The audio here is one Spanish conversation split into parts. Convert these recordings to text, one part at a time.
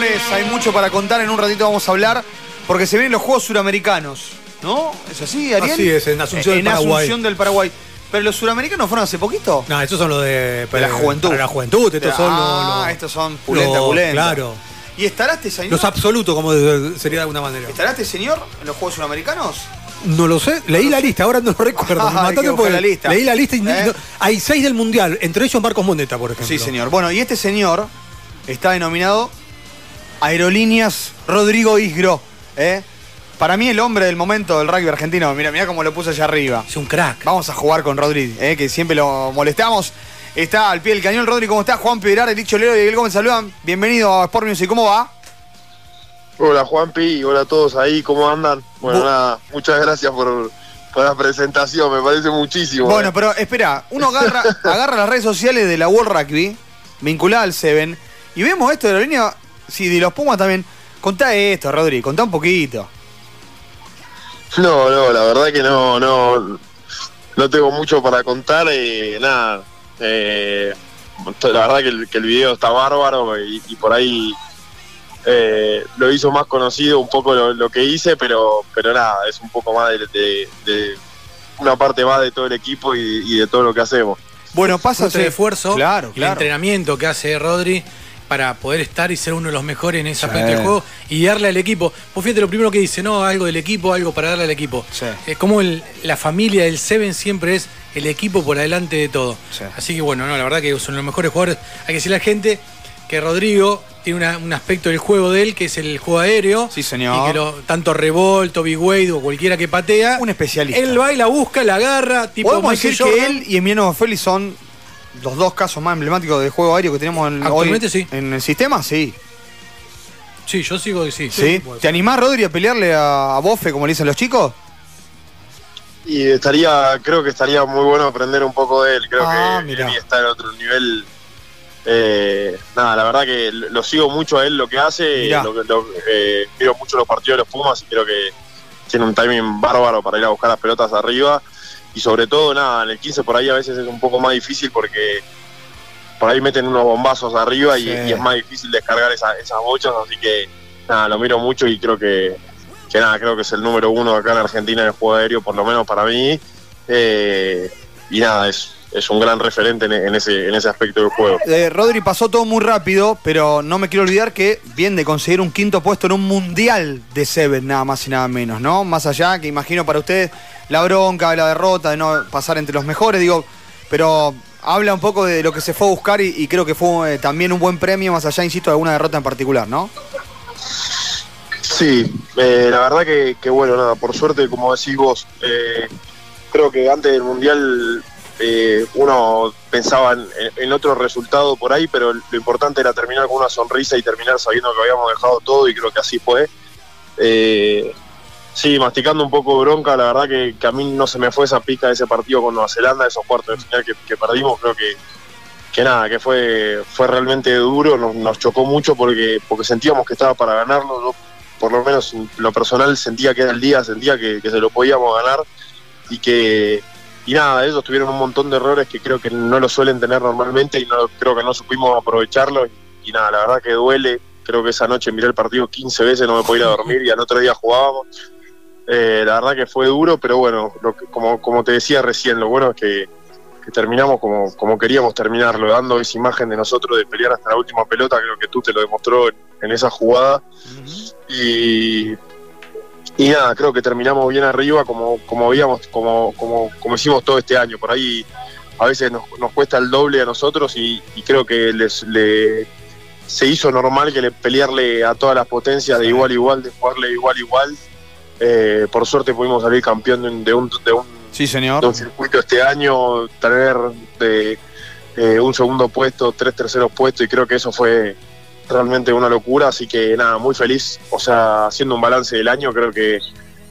señores, hay mucho para contar. En un ratito vamos a hablar porque se vienen los Juegos Suramericanos, ¿no? ¿Es así, Ariel? Así es, en Asunción en del Paraguay. Asunción del Paraguay. ¿Pero los suramericanos fueron hace poquito? No, estos son los de. Para la juventud. Para la juventud, estos son los. Ah, los- estos son pulenta, los- pulenta. Claro. ¿Y estará este señor? Los absolutos, como sería de alguna manera. ¿Estará este señor en los Juegos Suramericanos? No lo sé, leí la lista, ahora no lo recuerdo. Ah, me porque la lista. Leí la lista y ¿Eh? no- hay seis del mundial, entre ellos Marcos Mondeta, por ejemplo. Sí, señor. Bueno, y este señor está denominado Aerolíneas Rodrigo Isgro. ¿eh? Para mí el hombre del momento del rugby argentino. Mira, mira cómo lo puse allá arriba. Es un crack. Vamos a jugar con Rodri, ¿eh? que siempre lo molestamos. Está al pie del cañón. Rodri, ¿cómo está? Juan Piedrar, el dicho Leo y Miguel Gómez saludan. Bienvenido a Sport Music. ¿Cómo va? Hola Juanpi, hola a todos ahí, ¿cómo andan? Bueno, Bu- nada, muchas gracias por, por la presentación, me parece muchísimo. Bueno, eh. pero espera, uno agarra, agarra las redes sociales de la World Rugby, vinculada al Seven, y vemos esto de la línea, sí, de los Pumas también. Contá esto, Rodri, contá un poquito. No, no, la verdad que no, no, no tengo mucho para contar, eh, nada. eh, la verdad que el, que el video está bárbaro y, y por ahí eh, lo hizo más conocido un poco lo, lo que hice, pero, pero nada, es un poco más de, de- de una parte más de todo el equipo y, y de todo lo que hacemos. Bueno, pasa de esfuerzo Claro, y el claro. entrenamiento que hace Rodri para poder estar y ser uno de los mejores en Sí. aspecto del juego y darle al equipo. Pues fíjate lo primero que dice, no, algo del equipo, algo para darle al equipo. Sí. Es como el- la familia del Seven siempre es el equipo por adelante de todo. Sí. Así que bueno, no, la verdad que son los mejores jugadores. Hay que decirle a la gente que Rodrigo tiene una- un aspecto del juego de él que es el juego aéreo. Sí, señor. Y que lo, tanto Revolto, Big Wade o cualquiera que patea. Un especialista. Él va y la busca, la agarra, tipo Podemos Michael decir que él y Emiliano Félix son los dos casos más emblemáticos de juego aéreo que tenemos en, hoy sí. en el sistema, sí. Sí, yo sigo que sí. ¿Sí? ¿Te animás, Rodri, a pelearle a, a Bofe, como le dicen los chicos? Y estaría, creo que estaría muy bueno aprender un poco de él. Creo Ah, que mirá. él está en otro nivel. Eh, nada, la verdad que lo sigo mucho a él lo que hace. Lo, que- lo- eh, miro mucho los partidos de los Pumas y creo que tiene un timing bárbaro para ir a buscar las pelotas arriba. Y sobre todo, nada, en el 15 por ahí a veces es un poco más difícil porque por ahí meten unos bombazos arriba y, es más difícil descargar esa- esas bochas. Así que nada, lo miro mucho y creo que, que nada, creo que es el número uno acá en Argentina en el juego aéreo, por lo menos para mí. Eh, y nada, es, es un gran referente en, en ese, en ese aspecto del juego. Eh, Rodri pasó todo muy rápido, pero no me quiero olvidar que bien de conseguir un quinto puesto en un mundial de Seven, nada más y nada menos, ¿no? Más allá, que imagino para usted la bronca, la derrota, de no pasar entre los mejores, digo, pero habla un poco de lo que se fue a buscar y, y creo que fue eh, también un buen premio, más allá, insisto, de alguna derrota en particular, ¿no? Sí, eh, la verdad que, que bueno, nada, por suerte, como decís vos, creo que antes del Mundial eh, uno pensaba en, en otro resultado por ahí, pero lo importante era terminar con una sonrisa y terminar sabiendo que habíamos dejado todo y creo que así fue. Eh, sí, masticando un poco bronca, la verdad que, a mí no se me fue esa pica de ese partido con Nueva Zelanda, esos cuartos de final que, perdimos, creo que, que nada, que fue, fue realmente duro, nos, chocó mucho porque, porque sentíamos que estaba para ganarlo, ¿no? por lo menos en lo personal sentía que era el día, sentía que se lo podíamos ganar y que y nada, ellos tuvieron un montón de errores que creo que no lo suelen tener normalmente y no creo que no supimos aprovecharlo y, y nada, la verdad que duele, creo que esa noche miré el partido 15 veces, no me podía ir a dormir y al otro día jugábamos. Eh, la verdad que fue duro, pero bueno, lo que- como, como te decía recién, lo bueno es que, que terminamos como, como queríamos terminarlo, dando esa imagen de nosotros de pelear hasta la última pelota, creo que tú te lo demostró en, en esa jugada. Y, y nada, creo que terminamos bien arriba como, como habíamos, como, como, como hicimos todo este año. Por ahí a veces nos, nos cuesta el doble a nosotros y, y creo que les, le, se hizo normal que le pelearle a todas las potencias de igual a igual, de jugarle igual a igual. Eh, por suerte pudimos salir campeón de un, de un, de un Sí, señor. de un circuito este año, tener de, eh, un segundo puesto, tres terceros puestos, y creo que eso fue realmente una locura, así que nada, muy feliz, o sea, haciendo un balance del año, creo que,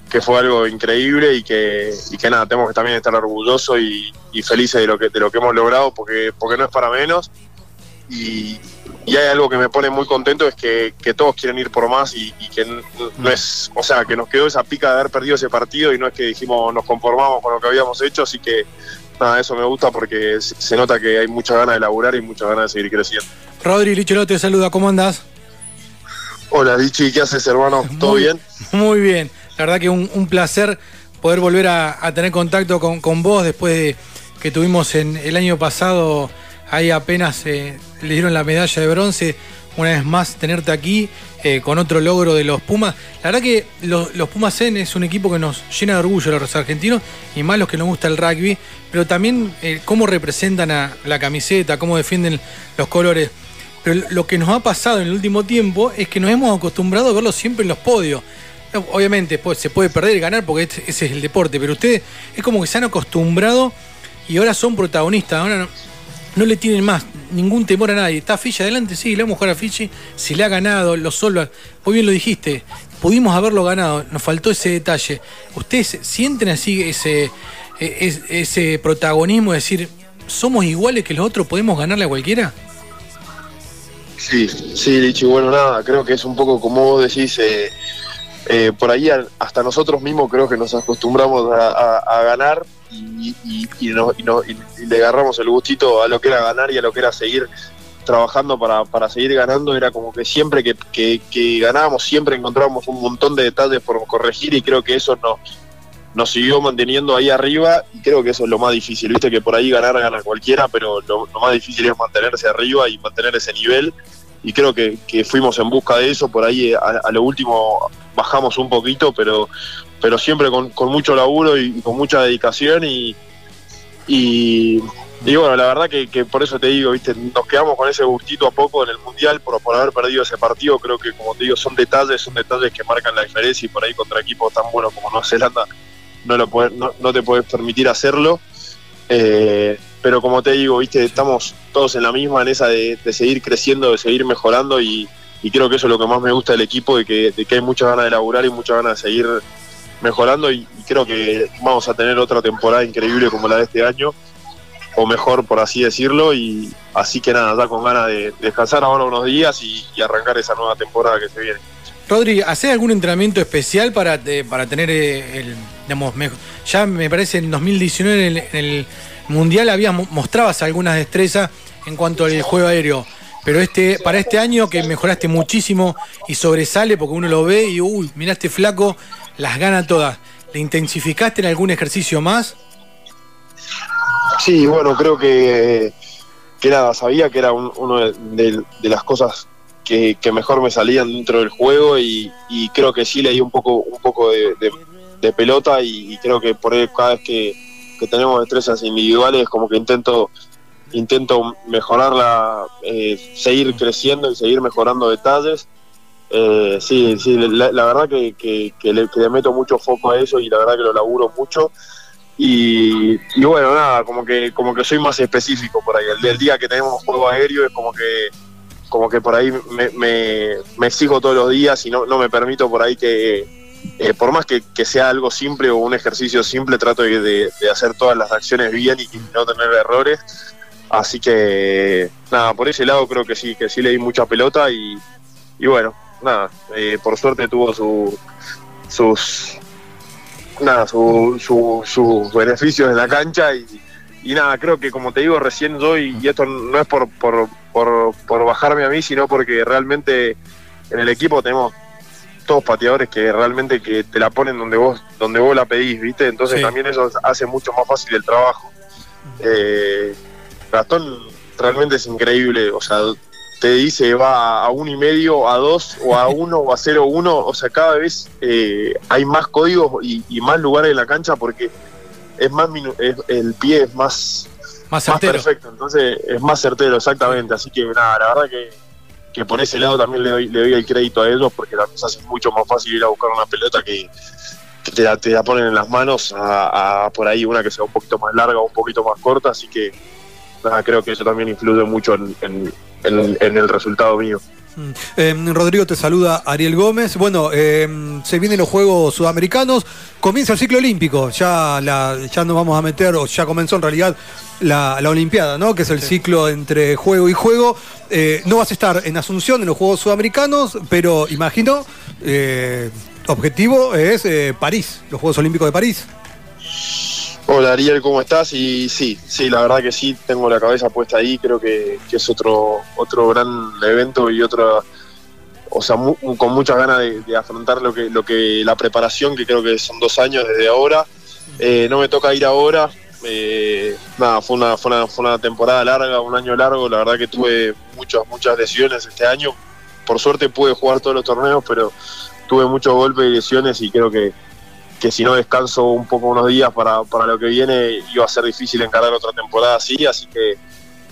que fue algo increíble y que, y que nada, tenemos que también estar orgullosos y, y felices de lo que de lo que hemos logrado, porque, porque no es para menos, y, y hay algo que me pone muy contento, es que, que todos quieren ir por más y, que no es, o sea, que nos quedó esa pica de haber perdido ese partido y no es que dijimos nos conformamos con lo que habíamos hecho, así que nada, eso me gusta porque se se nota que hay mucha ganas de laburar y mucha ganas de seguir creciendo. Rodri Licholó te saluda, ¿cómo andás? Hola, Lichi, ¿qué haces, hermano? ¿Todo Muy- bien? Muy bien. La verdad que un, un placer poder volver a, a tener contacto con, con vos después de que tuvimos en el año pasado, ahí apenas eh, le dieron la medalla de bronce. Una vez más, tenerte aquí eh, con otro logro de los Pumas. La verdad que los, los Pumas Zen es un equipo que nos llena de orgullo a los argentinos y más los que nos gusta el rugby, pero también eh, cómo representan a la camiseta, cómo defienden los colores. Pero lo que nos ha pasado en el último tiempo es que nos hemos acostumbrado a verlo siempre en los podios. Obviamente pues, se puede perder y ganar porque ese es el deporte, pero ustedes es como que se han acostumbrado y ahora son protagonistas. Ahora no, le tienen más ningún temor a nadie. Está Fichi adelante, sí, le vamos a jugar. Si le ha ganado, lo solva. Muy bien lo dijiste, pudimos haberlo ganado, nos faltó ese detalle. ¿Ustedes sienten así ese, e- es- ese protagonismo de decir, somos iguales que los otros, podemos ganarle a cualquiera? Sí, sí, Lichi, bueno, nada, creo que es un poco como vos decís, eh, eh, por ahí hasta nosotros mismos creo que nos acostumbramos a, ganar y, y- y no- y no- y le agarramos el gustito a lo que era ganar y a lo que era seguir trabajando para, para seguir ganando, era como que siempre que, que- que ganábamos, siempre encontrábamos un montón de detalles por corregir y creo que eso nos, nos siguió manteniendo ahí arriba y creo que eso es lo más difícil, viste que por ahí ganar gana cualquiera, pero lo, más difícil es mantenerse arriba y mantener ese nivel. Y creo que, que fuimos en busca de eso, por ahí a, a lo último bajamos un poquito, pero, pero siempre con, con mucho laburo y, con mucha dedicación y, y, y bueno, la verdad que, que por eso te digo, viste, nos quedamos con ese gustito a poco en el Mundial por, por haber perdido ese partido, creo que como te digo, son detalles, son detalles que marcan la diferencia y por ahí contra equipos tan buenos como Nueva Zelanda no, lo puedes- no, no te puedes permitir hacerlo. Eh, pero como te digo, viste, estamos todos en la misma, en esa de, de seguir creciendo, de seguir mejorando y, y creo que eso es lo que más me gusta del equipo, de que, de que hay muchas ganas de laburar y muchas ganas de seguir mejorando y, creo que vamos a tener otra temporada increíble como la de este año, o mejor por así decirlo, y así que nada, ya con ganas de descansar ahora unos días y, arrancar esa nueva temporada que se viene. Rodri, ¿hacés algún entrenamiento especial para, para tener eh, el, digamos, mejor? Ya me parece en 2019 en el, Mundial habías mo- mostrabas algunas destrezas en cuanto al juego aéreo. Pero este, para este año que mejoraste muchísimo y sobresale porque uno lo ve y uy, mirá este flaco, las gana todas. ¿Le intensificaste en algún ejercicio más? Sí, bueno, creo que, que nada, sabía que era un- uno de, las cosas que, que mejor me salían dentro del juego y, y creo que sí le di un poco, un poco de, de- pelota y, creo que por ahí cada vez que, que tenemos destrezas individuales como que intento intento mejorarla, eh, seguir creciendo y seguir mejorando detalles. Eh, sí, sí, la, la verdad que, que- le, meto mucho foco a eso y la verdad que lo laburo mucho. Y, y bueno, nada, como que como que soy más específico por ahí. El, día que tenemos juego aéreo es como que como que por ahí me, me, me exijo todos los días y no, no me permito por ahí que, eh, por más que, sea algo simple o un ejercicio simple, trato de, hacer todas las acciones bien y no tener errores. Así que, nada, por ese lado creo que sí, que sí le di mucha pelota y, y bueno, nada, eh, por suerte tuvo su, sus, nada, su, su- sus beneficios en la cancha y, nada, creo que como te digo recién yo, y, y esto no es por, por, por, por bajarme a mí, sino porque realmente en el equipo tenemos todos pateadores que realmente que te la ponen donde vos donde vos la pedís, ¿viste? Entonces Sí. también eso hace mucho más fácil el trabajo. Eh, Gastón realmente es increíble, o sea, te dice va a uno y medio, a dos, o a uno, o a cero uno, o sea, cada vez eh, hay más códigos y, y más lugares en la cancha porque es más minu- es- el pie es más, Más más perfecto, entonces es más certero, exactamente. Así que nada, la verdad que, que por ese lado también le doy, le doy el crédito a ellos porque la cosa es mucho más fácil ir a buscar una pelota que, te, la, te la ponen en las manos a, por ahí una que sea un poquito más larga o un poquito más corta, así que nada, creo que eso también influye mucho en- en el resultado mío. Mm. Eh, Rodrigo te saluda Ariel Gómez. Bueno, eh, se vienen los Juegos Sudamericanos, comienza el ciclo olímpico, ya, la, ya nos vamos a meter, o ya comenzó en realidad la, la Olimpiada, ¿no? Que es el ciclo entre juego y juego. Eh, no vas a estar en Asunción en los Juegos Sudamericanos, pero imagino, eh, objetivo es eh, París, los Juegos Olímpicos de París. Hola Ariel, ¿cómo estás? Y sí, sí, la verdad que sí, tengo la cabeza puesta ahí, creo que, que es otro, otro gran evento y otra, o sea, con muchas ganas de, afrontar lo que, lo que la preparación, que creo que son dos años desde ahora. Eh, no me toca ir ahora. Eh, nada, fue una, fue, una, fue una temporada larga, un año largo. La verdad que tuve muchas, muchas lesiones este año. Por suerte pude jugar todos los torneos, pero tuve muchos golpes y lesiones y creo que, que si no descanso un poco unos días para, para lo que viene, iba a ser difícil encarar otra temporada así. Así que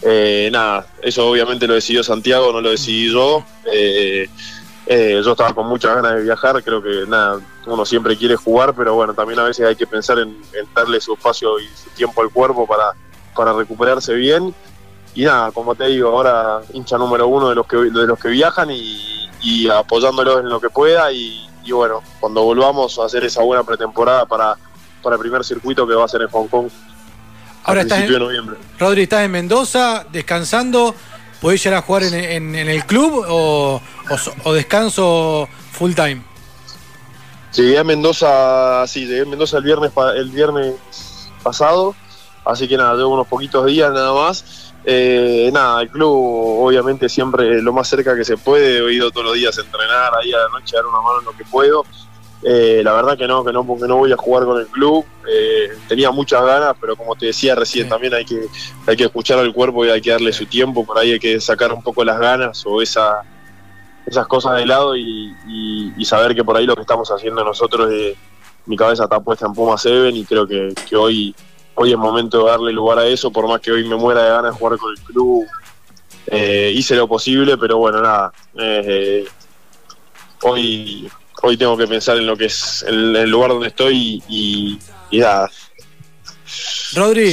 eh, nada, eso obviamente lo decidió Santiago, no lo decidí yo. Eh, eh, yo estaba con muchas ganas de viajar, creo que nada, uno siempre quiere jugar, pero bueno, también a veces hay que pensar en, darle su espacio y su tiempo al cuerpo para, para recuperarse bien. Y nada, como te digo, ahora hincha número uno de los que, de los que viajan y, y apoyándolos en lo que pueda. Y, bueno, cuando volvamos a hacer esa buena pretemporada para, para el primer circuito que va a ser en Hong Kong Ahora estás en, Rodri, ¿estás en Mendoza descansando? ¿Podés ir a jugar en, el club o, descanso full time? Llegué a Mendoza, sí, llegué a Mendoza el viernes, el viernes pasado, así que nada, llevo unos poquitos días nada más. Eh, nada, el club obviamente siempre lo más cerca que se puede, he ido todos los días a entrenar ahí a la noche, a dar una mano en lo que puedo. Eh, la verdad que no, que no, porque no voy a jugar con el club. Eh, tenía muchas ganas, pero como te decía recién, también hay que, hay que escuchar al cuerpo y hay que darle su tiempo. Por ahí hay que sacar un poco las ganas o esa, esas cosas de lado y, saber que por ahí lo que estamos haciendo nosotros, mi cabeza está puesta en Puma 7 y creo que, hoy, hoy es momento de darle lugar a eso, por más que hoy me muera de ganas de jugar con el club. Eh, hice lo posible, pero bueno, nada. hoy hoy tengo que pensar en lo que es el, lugar donde estoy y, y, nada. Rodri.